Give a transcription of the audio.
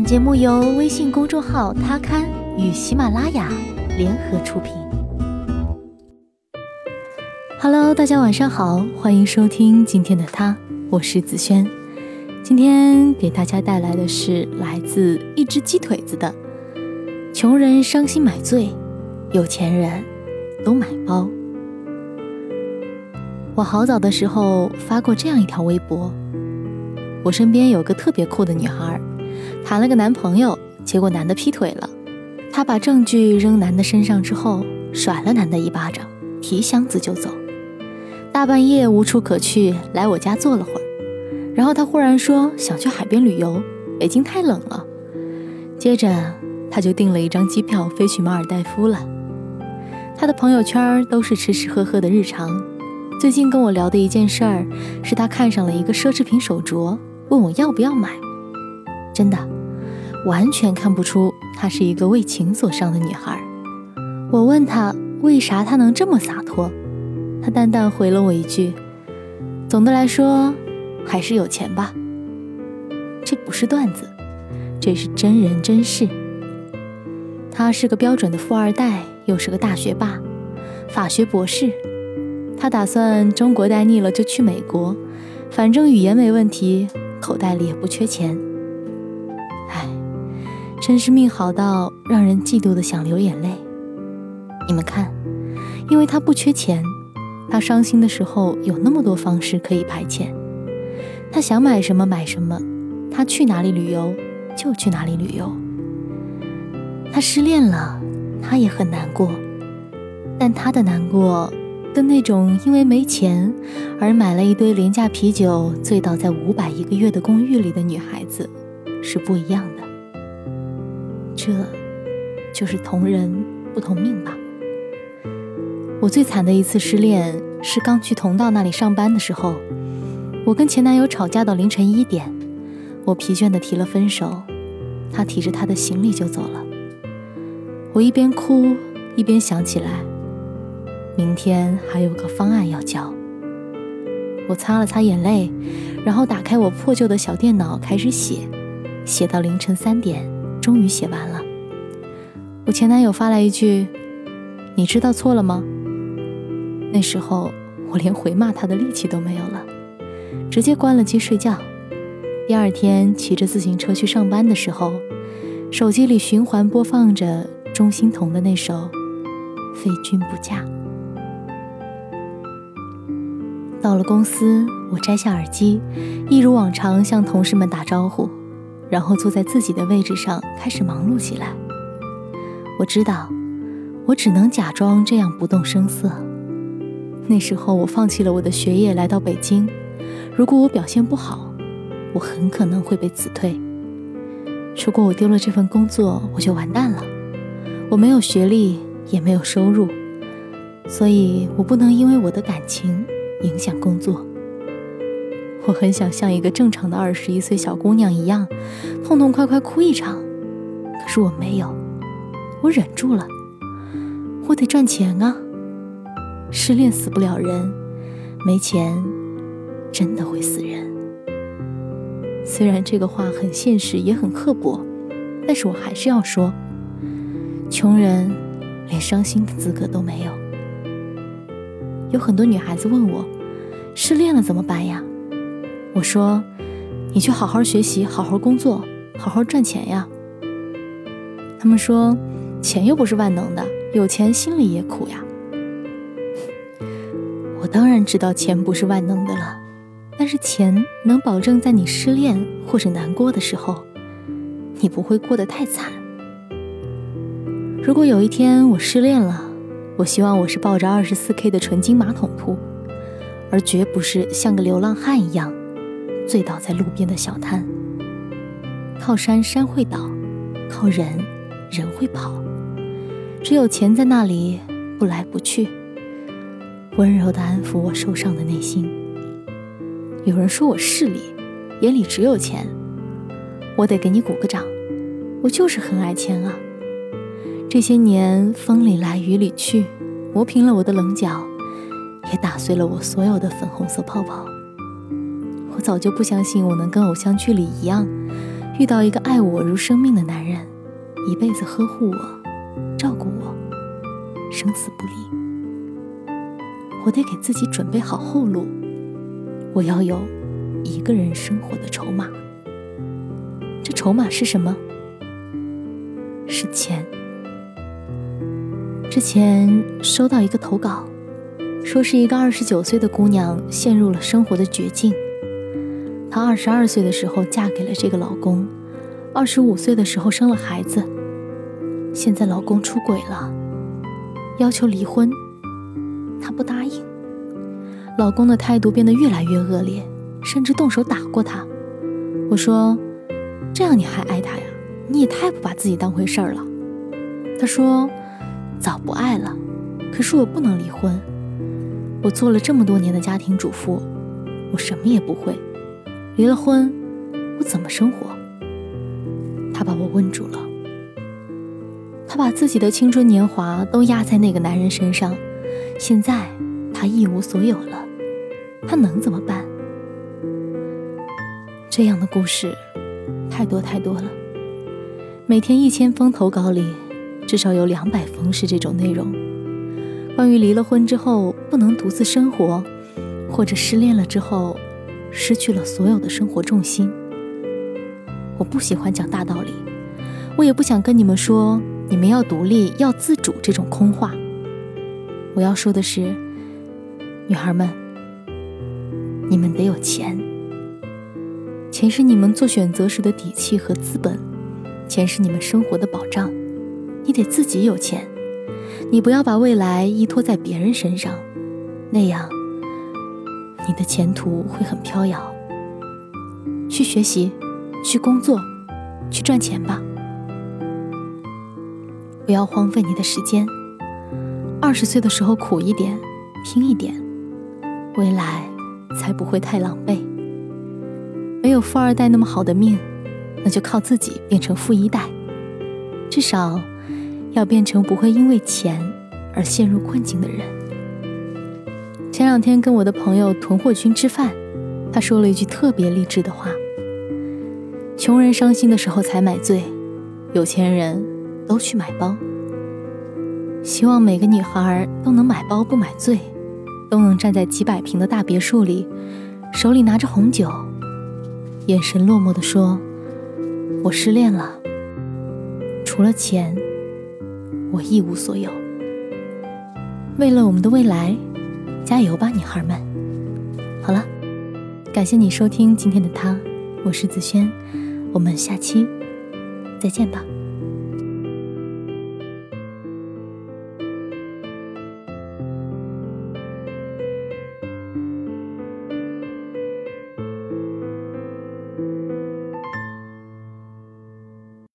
本节目由微信公众号“他刊”与喜马拉雅联合出品。Hello，大家晚上好，欢迎收听今天的他，我是子轩。今天给大家带来的是来自一只鸡腿子的“穷人伤心买醉，有钱人都买包”。我好早的时候发过这样一条微博：我身边有个特别酷的女孩。谈了个男朋友，结果男的劈腿了。她把证据扔男的身上之后，甩了男的一巴掌，提箱子就走。大半夜无处可去，来我家坐了会儿。然后他忽然说想去海边旅游，北京太冷了。接着他就订了一张机票飞去马尔代夫了。他的朋友圈都是吃吃喝喝的日常。最近跟我聊的一件事儿，是他看上了一个奢侈品手镯，问我要不要买。真的，完全看不出她是一个为情所伤的女孩。我问她为啥她能这么洒脱，她淡淡回了我一句：“总的来说，还是有钱吧。”这不是段子，这是真人真事。他是个标准的富二代，又是个大学霸，法学博士。他打算中国待腻了就去美国，反正语言没问题，口袋里也不缺钱。真是命好到让人嫉妒的想流眼泪。你们看，因为他不缺钱，他伤心的时候有那么多方式可以排遣。他想买什么买什么，他去哪里旅游就去哪里旅游。他失恋了，他也很难过，但他的难过跟那种因为没钱而买了一堆廉价啤酒醉倒在五百一个月的公寓里的女孩子是不一样的。这，就是同人不同命吧。我最惨的一次失恋是刚去同道那里上班的时候，我跟前男友吵架到凌晨一点，我疲倦的提了分手，他提着他的行李就走了。我一边哭一边想起来，明天还有个方案要交。我擦了擦眼泪，然后打开我破旧的小电脑开始写，写到凌晨三点。终于写完了，我前男友发来一句：“你知道错了吗？”那时候我连回骂他的力气都没有了，直接关了机睡觉。第二天骑着自行车去上班的时候，手机里循环播放着钟欣桐的那首《非君不嫁》。到了公司，我摘下耳机，一如往常向同事们打招呼。然后坐在自己的位置上开始忙碌起来。我知道，我只能假装这样不动声色。那时候我放弃了我的学业，来到北京。如果我表现不好，我很可能会被辞退。如果我丢了这份工作，我就完蛋了。我没有学历，也没有收入，所以我不能因为我的感情影响工作。我很想像一个正常的二十一岁小姑娘一样，痛痛快快哭一场，可是我没有，我忍住了。我得赚钱啊！失恋死不了人，没钱真的会死人。虽然这个话很现实，也很刻薄，但是我还是要说：穷人连伤心的资格都没有。有很多女孩子问我，失恋了怎么办呀？我说：“你去好好学习，好好工作，好好赚钱呀。”他们说：“钱又不是万能的，有钱心里也苦呀。”我当然知道钱不是万能的了，但是钱能保证在你失恋或者难过的时候，你不会过得太惨。如果有一天我失恋了，我希望我是抱着二十四 K 的纯金马桶铺，而绝不是像个流浪汉一样。醉倒在路边的小摊，靠山山会倒，靠人人会跑，只有钱在那里不来不去，温柔的安抚我受伤的内心。有人说我势利，眼里只有钱，我得给你鼓个掌，我就是很爱钱啊。这些年风里来雨里去，磨平了我的棱角，也打碎了我所有的粉红色泡泡。我早就不相信我能跟偶像剧里一样，遇到一个爱我如生命的男人，一辈子呵护我、照顾我，生死不离。我得给自己准备好后路，我要有一个人生活的筹码。这筹码是什么？是钱。之前收到一个投稿，说是一个二十九岁的姑娘陷入了生活的绝境。她二十二岁的时候嫁给了这个老公，二十五岁的时候生了孩子。现在老公出轨了，要求离婚，她不答应。老公的态度变得越来越恶劣，甚至动手打过她。我说：“这样你还爱他呀？你也太不把自己当回事儿了。”他说。早不爱了，可是我不能离婚。我做了这么多年的家庭主妇，我什么也不会。离了婚，我怎么生活？他把我问住了。他把自己的青春年华都压在那个男人身上，现在他一无所有了，他能怎么办？这样的故事太多太多了，每天一千封投稿里。至少有两百封是这种内容，关于离了婚之后不能独自生活，或者失恋了之后失去了所有的生活重心。我不喜欢讲大道理，我也不想跟你们说你们要独立、要自主这种空话。我要说的是，女孩们，你们得有钱，钱是你们做选择时的底气和资本，钱是你们生活的保障。你得自己有钱，你不要把未来依托在别人身上，那样你的前途会很飘摇。去学习，去工作，去赚钱吧，不要荒废你的时间。二十岁的时候苦一点，拼一点，未来才不会太狼狈。没有富二代那么好的命，那就靠自己变成富一代，至少。要变成不会因为钱而陷入困境的人。前两天跟我的朋友囤货君吃饭，他说了一句特别励志的话：“穷人伤心的时候才买醉，有钱人都去买包。”希望每个女孩都能买包不买醉，都能站在几百平的大别墅里，手里拿着红酒，眼神落寞地说：“我失恋了，除了钱。”我一无所有。为了我们的未来，加油吧，女孩们！好了，感谢你收听今天的他，我是子轩，我们下期再见吧。